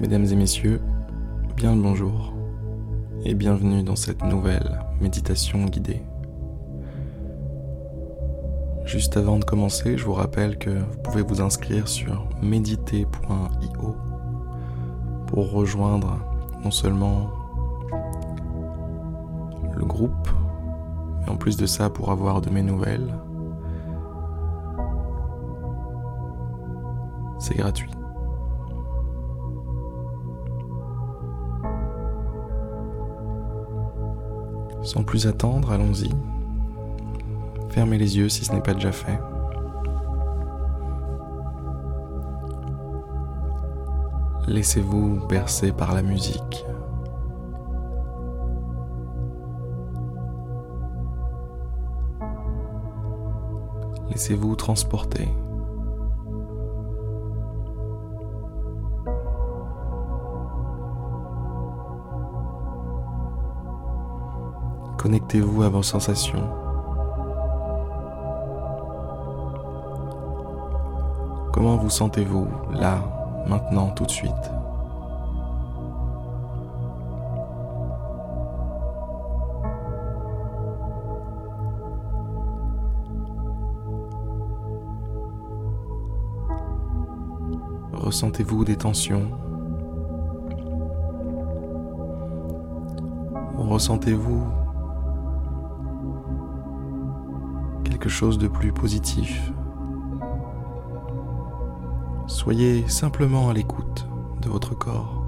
Mesdames et messieurs, bien le bonjour et bienvenue dans cette nouvelle méditation guidée. Juste avant de commencer, je vous rappelle que vous pouvez vous inscrire sur méditer.io pour rejoindre non seulement le groupe, mais en plus de ça pour avoir de mes nouvelles. C'est gratuit. Sans plus attendre, allons-y. Fermez les yeux si ce n'est pas déjà fait. Laissez-vous bercer par la musique. Laissez-vous transporter. Connectez-vous à vos sensations. Comment vous sentez-vous là, maintenant, tout de suite? Ressentez-vous des tensions? Ressentez-vous chose de plus positif Soyez simplement à l'écoute de votre corps.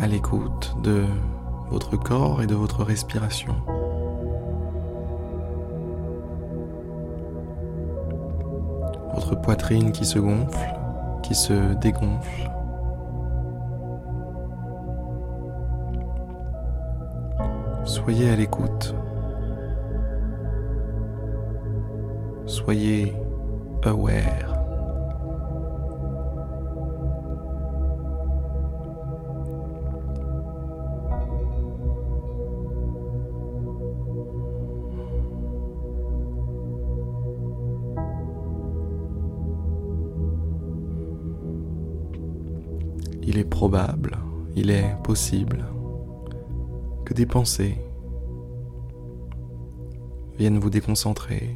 À l'écoute de votre corps et de votre respiration. Votre poitrine qui se gonfle, qui se dégonfle. Soyez à l'écoute. Soyez aware. Il est possible que des pensées viennent vous déconcentrer,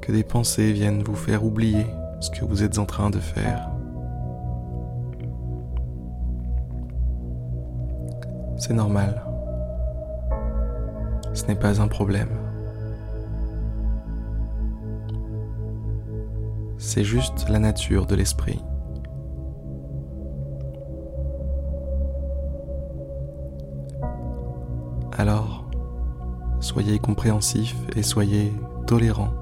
que des pensées viennent vous faire oublier ce que vous êtes en train de faire. C'est normal. Ce n'est pas un problème. C'est juste la nature de l'esprit. Alors, soyez compréhensif et soyez tolérant.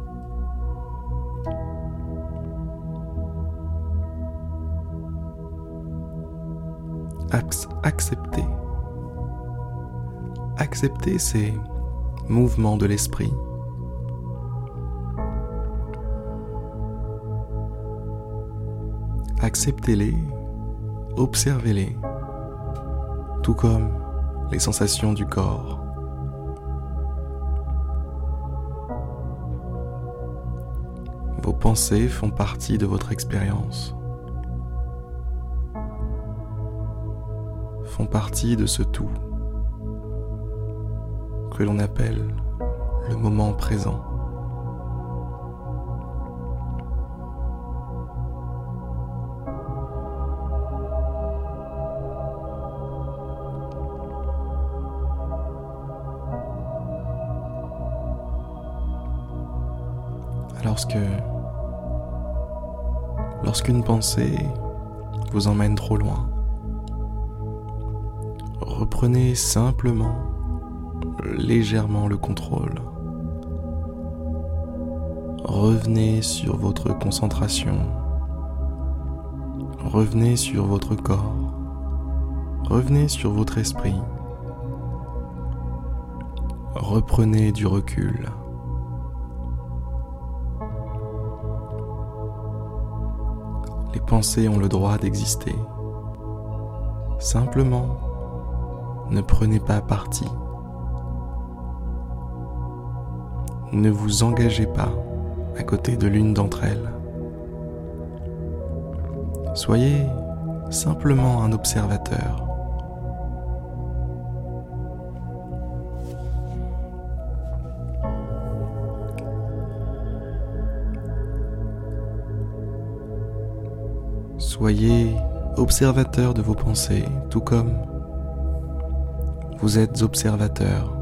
Acceptez. Acceptez ces mouvements de l'esprit. Acceptez-les, observez-les, tout comme les sensations du corps. Vos pensées font partie de votre expérience, font partie de ce tout que l'on appelle le moment présent. Lorsqu'une pensée vous emmène trop loin. Reprenez simplement, légèrement le contrôle. Revenez sur votre concentration. Revenez sur votre corps. Revenez sur votre esprit. Reprenez du recul. Pensées ont le droit d'exister. Simplement, ne prenez pas parti. Ne vous engagez pas à côté de l'une d'entre elles. Soyez simplement un observateur. Soyez observateur de vos pensées, tout comme vous êtes observateur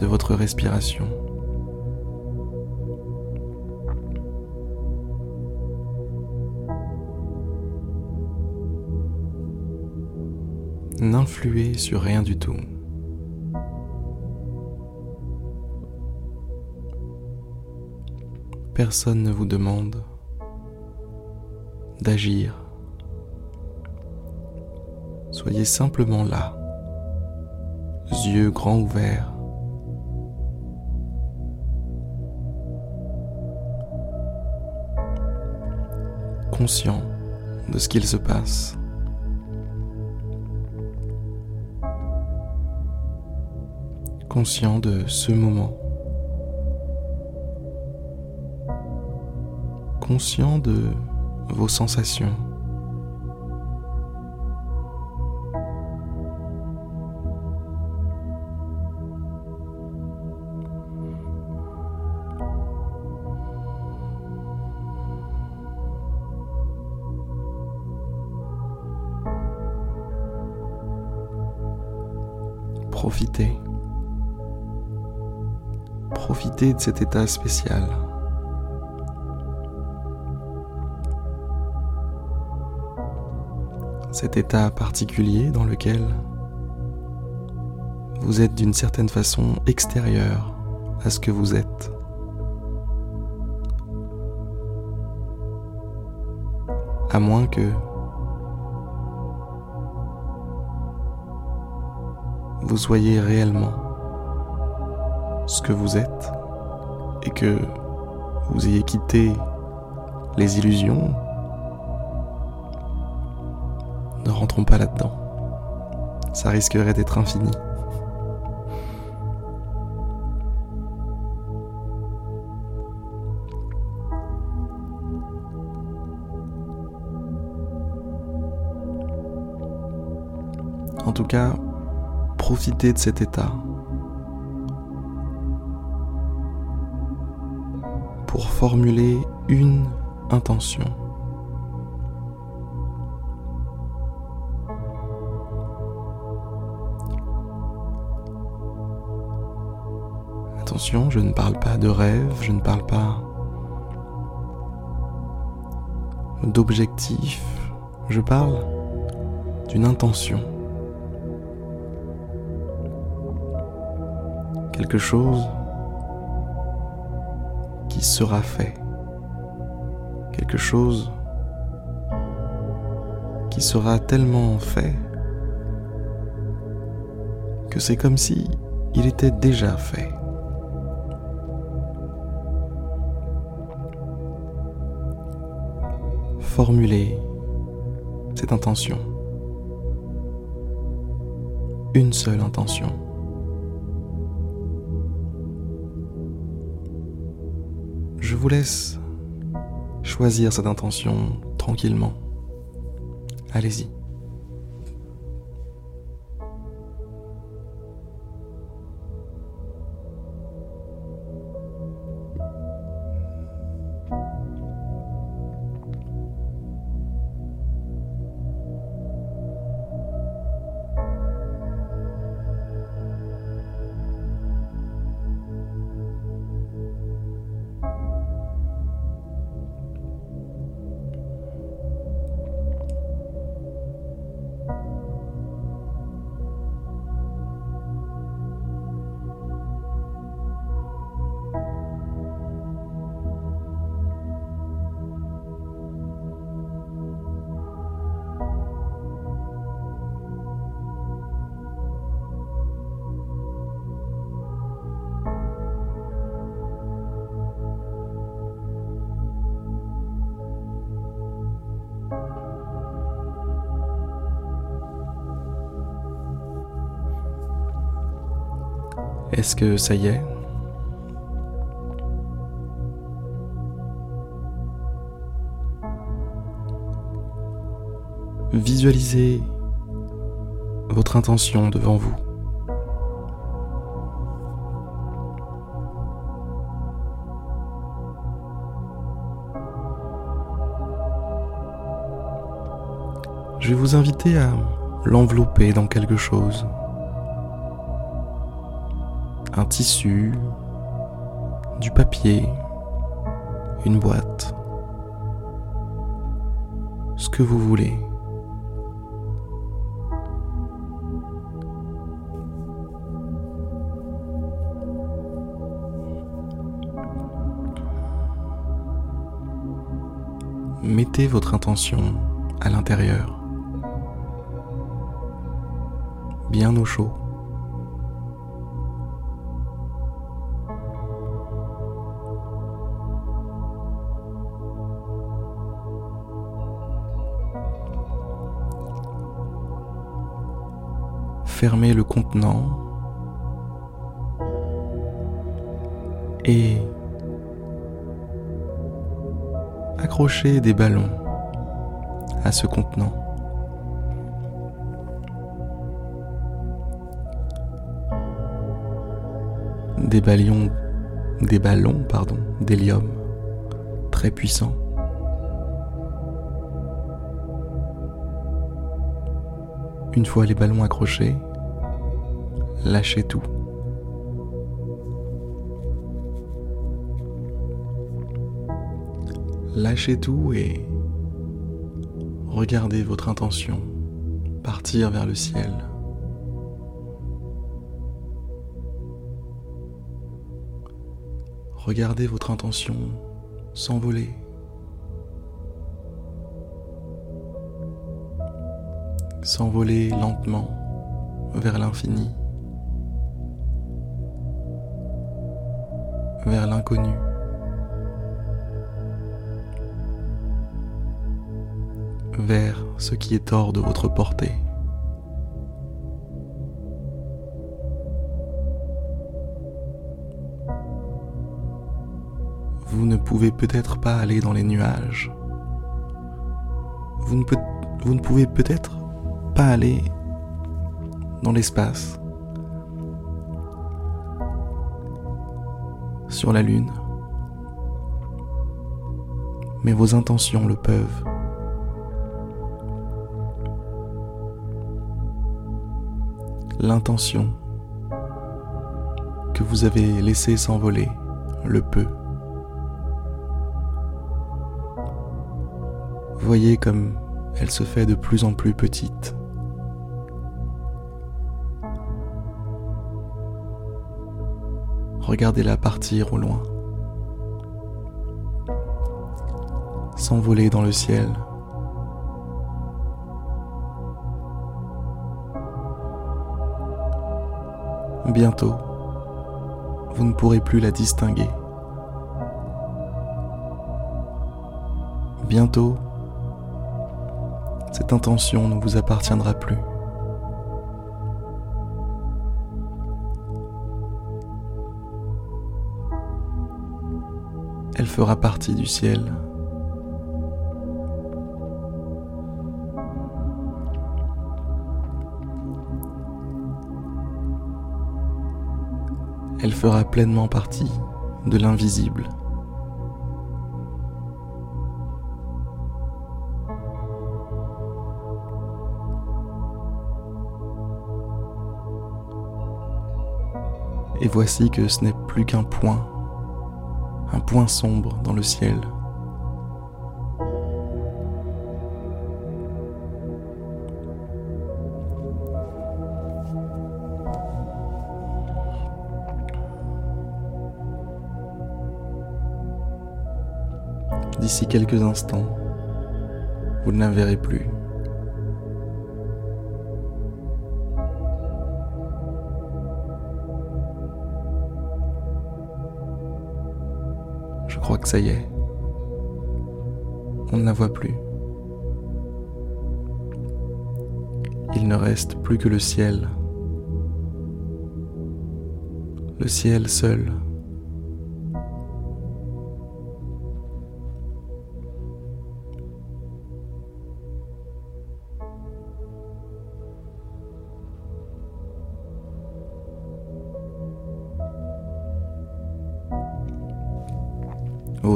de votre respiration. N'influez sur rien du tout. Personne ne vous demande d'agir. Soyez simplement là, yeux grands ouverts. conscient de ce qu'il se passe. Conscient de ce moment. Conscient de vos sensations. Profitez. Profitez de cet état spécial. Cet état particulier dans lequel vous êtes d'une certaine façon extérieur à ce que vous êtes. À moins que vous soyez réellement ce que vous êtes et que vous ayez quitté les illusions rentrons pas là-dedans. Ça risquerait d'être infini. En tout cas, profitez de cet état pour formuler une intention. Je ne parle pas de rêve, je ne parle pas d'objectif, je parle d'une intention. Quelque chose qui sera fait. Quelque chose qui sera tellement fait que c'est comme si il était déjà fait. Formuler cette intention. Une seule intention. Je vous laisse choisir cette intention tranquillement. Allez-y. Est-ce que ça y est? Visualisez votre intention devant vous. Je vais vous inviter à l'envelopper dans quelque chose. Un tissu, du papier, une boîte, ce que vous voulez. Mettez votre intention à l'intérieur, bien au chaud. Fermez le contenant et accrocher des ballons à ce contenant. Des ballons, des ballons, pardon, d'hélium très puissants. Une fois les ballons accrochés, lâchez tout. Lâchez tout et regardez votre intention partir vers le ciel. Regardez votre intention s'envoler. S'envoler lentement vers l'infini, vers l'inconnu. vers ce qui est hors de votre portée. Vous ne pouvez peut-être pas aller dans les nuages. Vous ne, pouvez peut-être pas aller dans l'espace, sur la Lune. Mais vos intentions le peuvent. l'intention que vous avez laissé s'envoler le peut. Voyez comme elle se fait de plus en plus petite. Regardez-la partir au loin, s'envoler dans le ciel. Bientôt, vous ne pourrez plus la distinguer. Bientôt, cette intention ne vous appartiendra plus. Elle fera partie du ciel. elle fera pleinement partie de l'invisible. Et voici que ce n'est plus qu'un point, un point sombre dans le ciel. D'ici quelques instants, vous ne la verrez plus. Que ça y est. On ne la voit plus. Il ne reste plus que le ciel. le ciel seul.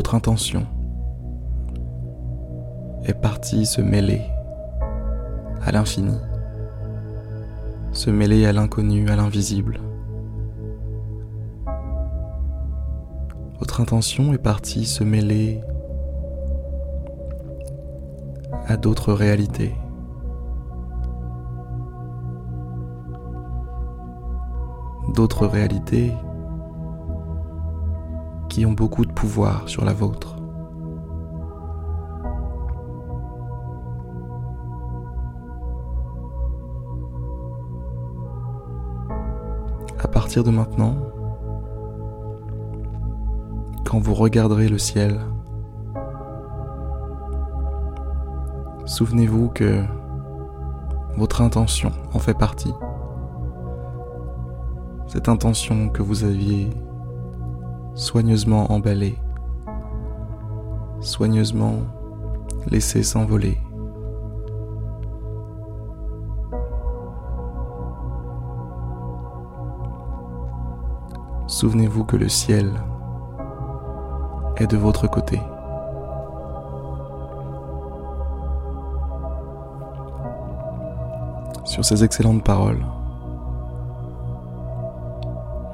Votre intention est partie se mêler à l'infini, se mêler à l'inconnu, à l'invisible. Votre intention est partie se mêler à d'autres réalités. D'autres réalités qui ont beaucoup de pouvoir sur la vôtre. À partir de maintenant, quand vous regarderez le ciel, souvenez-vous que votre intention en fait partie. Cette intention que vous aviez soigneusement emballée, soigneusement laissée s'envoler. Souvenez-vous que le ciel est de votre côté. Sur ces excellentes paroles,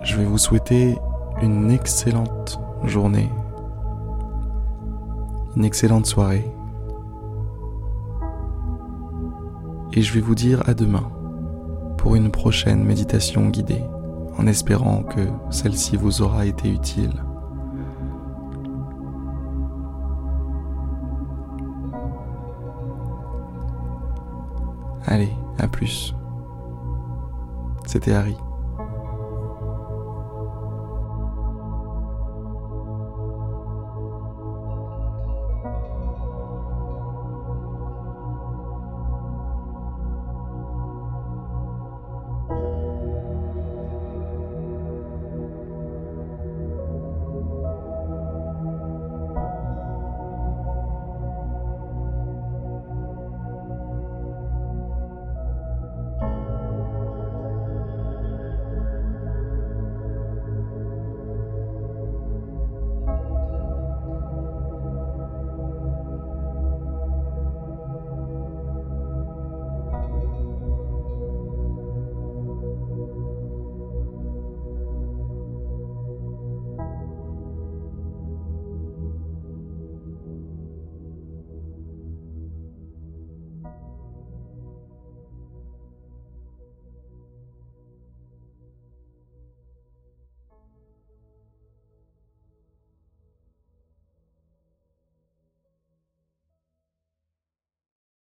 je vais vous souhaiter une excellente journée, une excellente soirée, et je vais vous dire à demain pour une prochaine méditation guidée, en espérant que celle-ci vous aura été utile. Allez, à plus. C'était Harry.